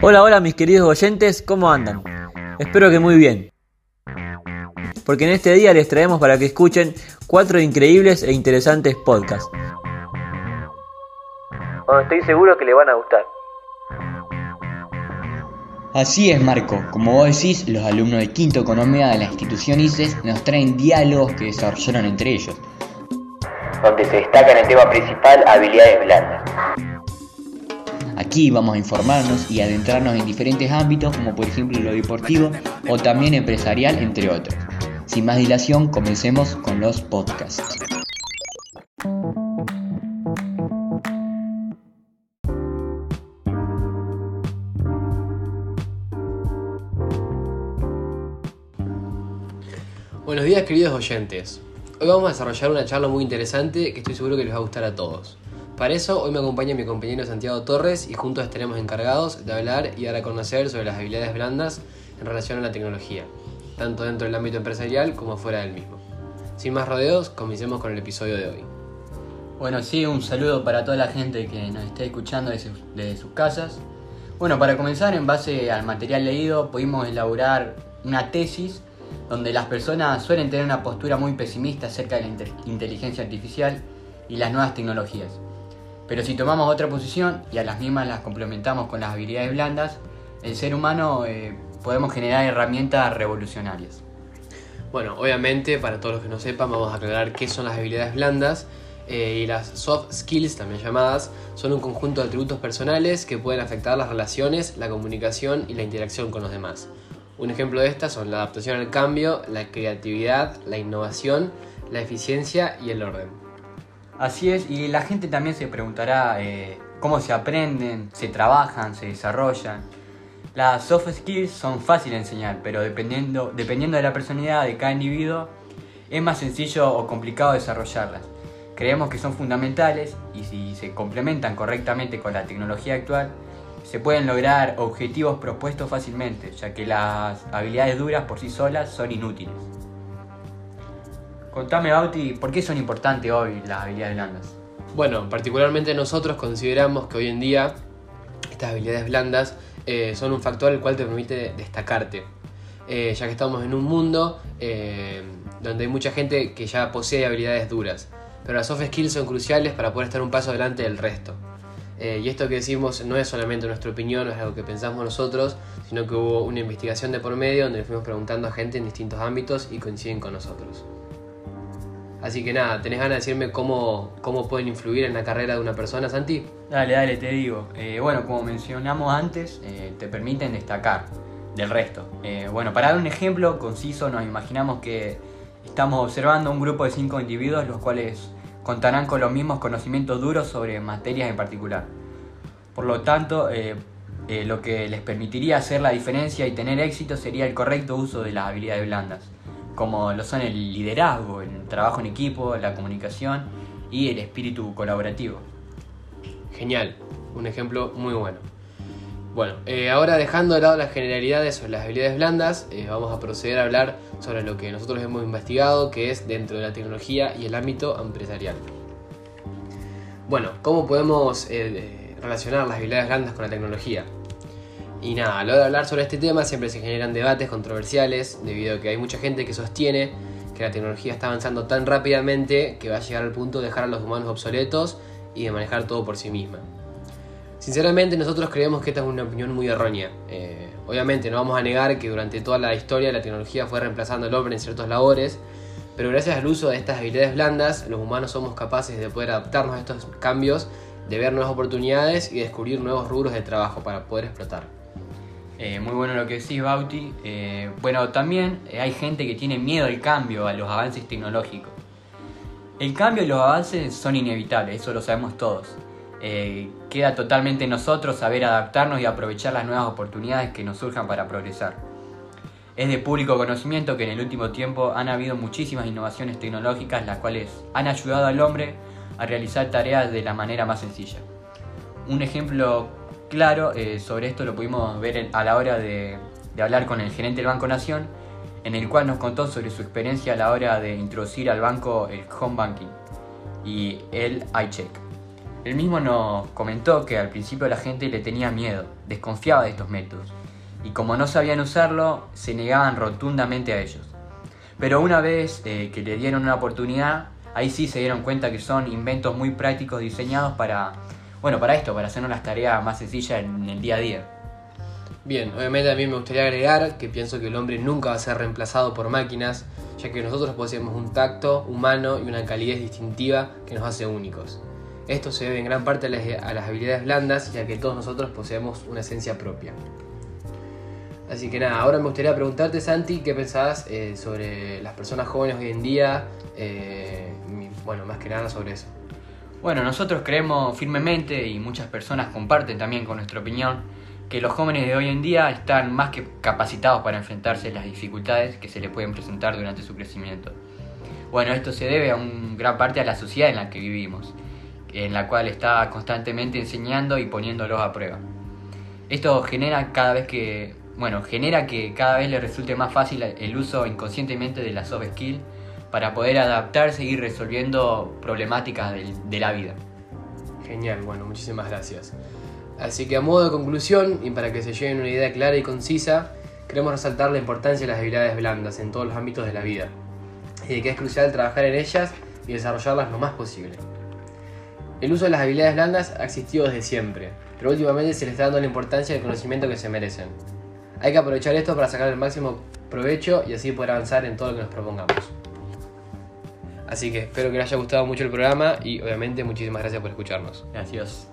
Hola, hola mis queridos oyentes, ¿cómo andan? Espero que muy bien. Porque en este día les traemos para que escuchen cuatro increíbles e interesantes podcasts. Bueno, estoy seguro que les van a gustar. Así es, Marco. Como vos decís, los alumnos de Quinto Economía de la institución ICES nos traen diálogos que desarrollaron entre ellos. Donde se destaca en el tema principal habilidades blandas. Aquí vamos a informarnos y adentrarnos en diferentes ámbitos como por ejemplo lo deportivo o también empresarial entre otros. Sin más dilación, comencemos con los podcasts. Buenos días queridos oyentes. Hoy vamos a desarrollar una charla muy interesante que estoy seguro que les va a gustar a todos. Para eso hoy me acompaña mi compañero Santiago Torres y juntos estaremos encargados de hablar y dar a conocer sobre las habilidades blandas en relación a la tecnología, tanto dentro del ámbito empresarial como fuera del mismo. Sin más rodeos, comencemos con el episodio de hoy. Bueno, sí, un saludo para toda la gente que nos está escuchando desde sus casas. Bueno, para comenzar, en base al material leído, pudimos elaborar una tesis donde las personas suelen tener una postura muy pesimista acerca de la inteligencia artificial y las nuevas tecnologías. Pero si tomamos otra posición y a las mismas las complementamos con las habilidades blandas, el ser humano eh, podemos generar herramientas revolucionarias. Bueno, obviamente, para todos los que no sepan, vamos a aclarar qué son las habilidades blandas. Eh, y las soft skills, también llamadas, son un conjunto de atributos personales que pueden afectar las relaciones, la comunicación y la interacción con los demás. Un ejemplo de estas son la adaptación al cambio, la creatividad, la innovación, la eficiencia y el orden. Así es, y la gente también se preguntará eh, cómo se aprenden, se trabajan, se desarrollan. Las soft skills son fáciles de enseñar, pero dependiendo, dependiendo de la personalidad de cada individuo, es más sencillo o complicado desarrollarlas. Creemos que son fundamentales y si se complementan correctamente con la tecnología actual, se pueden lograr objetivos propuestos fácilmente, ya que las habilidades duras por sí solas son inútiles. Contame, Bauti, ¿por qué son importantes hoy las habilidades blandas? Bueno, particularmente nosotros consideramos que hoy en día estas habilidades blandas eh, son un factor el cual te permite destacarte, eh, ya que estamos en un mundo eh, donde hay mucha gente que ya posee habilidades duras, pero las soft skills son cruciales para poder estar un paso adelante del resto. Y esto que decimos no es solamente nuestra opinión, no es algo que pensamos nosotros, sino que hubo una investigación de por medio donde fuimos preguntando a gente en distintos ámbitos y coinciden con nosotros. Así que nada, ¿tenés ganas de decirme cómo, cómo pueden influir en la carrera de una persona, Santi? Dale, dale, te digo. Eh, bueno, como mencionamos antes, eh, te permiten destacar del resto. bueno, para dar un ejemplo conciso, nos imaginamos que estamos observando un grupo de cinco individuos, los cuales contarán con los mismos conocimientos duros sobre materias en particular. Por lo tanto, eh, eh, lo que les permitiría hacer la diferencia y tener éxito sería el correcto uso de las habilidades blandas, como lo son el liderazgo, el trabajo en equipo, la comunicación y el espíritu colaborativo. Genial, un ejemplo muy bueno. Bueno, eh, ahora dejando de lado las generalidades sobre las habilidades blandas, eh, vamos a proceder a hablar sobre lo que nosotros hemos investigado, que es dentro de la tecnología y el ámbito empresarial. Bueno, ¿cómo podemos eh, relacionar las habilidades blandas con la tecnología? Y nada, a hora de hablar sobre este tema siempre se generan debates controversiales, debido a que hay mucha gente que sostiene que la tecnología está avanzando tan rápidamente que va a llegar al punto de dejar a los humanos obsoletos y de manejar todo por sí misma. Sinceramente nosotros creemos que esta es una opinión muy errónea. Eh, obviamente no vamos a negar que durante toda la historia la tecnología fue reemplazando al hombre en ciertas labores, pero gracias al uso de estas habilidades blandas, los humanos somos capaces de poder adaptarnos a estos cambios, de ver nuevas oportunidades y descubrir nuevos rubros de trabajo para poder explotar. Eh, muy bueno lo que decís, Bauti. Eh, bueno, también hay gente que tiene miedo al cambio, a los avances tecnológicos. El cambio y los avances son inevitables, eso lo sabemos todos. Eh, queda totalmente en nosotros saber adaptarnos y aprovechar las nuevas oportunidades que nos surjan para progresar. Es de público conocimiento que en el último tiempo han habido muchísimas innovaciones tecnológicas las cuales han ayudado al hombre a realizar tareas de la manera más sencilla. Un ejemplo claro eh, sobre esto lo pudimos ver a la hora de, de hablar con el gerente del Banco Nación, en el cual nos contó sobre su experiencia a la hora de introducir al banco el home banking y el iCheck. Él mismo nos comentó que al principio la gente le tenía miedo, desconfiaba de estos métodos, y como no sabían usarlo, se negaban rotundamente a ellos. Pero una vez eh, que le dieron una oportunidad, ahí sí se dieron cuenta que son inventos muy prácticos diseñados para, bueno, para esto, para hacernos las tareas más sencillas en el día a día. Bien, obviamente mí me gustaría agregar que pienso que el hombre nunca va a ser reemplazado por máquinas, ya que nosotros poseemos un tacto humano y una calidez distintiva que nos hace únicos. Esto se debe en gran parte a las, las habilidades blandas, ya que todos nosotros poseemos una esencia propia. Así que nada, ahora me gustaría preguntarte, Santi, ¿qué pensabas eh, sobre las personas jóvenes hoy en día? Eh, bueno, más que nada sobre eso. Bueno, nosotros creemos firmemente, y muchas personas comparten también con nuestra opinión, que los jóvenes de hoy en día están más que capacitados para enfrentarse a las dificultades que se les pueden presentar durante su crecimiento. Bueno, esto se debe a un gran parte a la sociedad en la que vivimos, en la cual está constantemente enseñando y poniéndolos a prueba. Esto genera cada vez que, bueno, genera que cada vez les resulte más fácil el uso inconscientemente de la soft skill para poder adaptarse y ir resolviendo problemáticas de la vida. Genial, bueno, muchísimas gracias. Así que a modo de conclusión, y para que se lleven una idea clara y concisa, queremos resaltar la importancia de las habilidades blandas en todos los ámbitos de la vida, y de que es crucial trabajar en ellas y desarrollarlas lo más posible. El uso de las habilidades blandas ha existido desde siempre, pero últimamente se le está dando la importancia y el conocimiento que se merecen. Hay que aprovechar esto para sacar el máximo provecho y así poder avanzar en todo lo que nos propongamos. Así que espero que les haya gustado mucho el programa y obviamente muchísimas gracias por escucharnos. Gracias.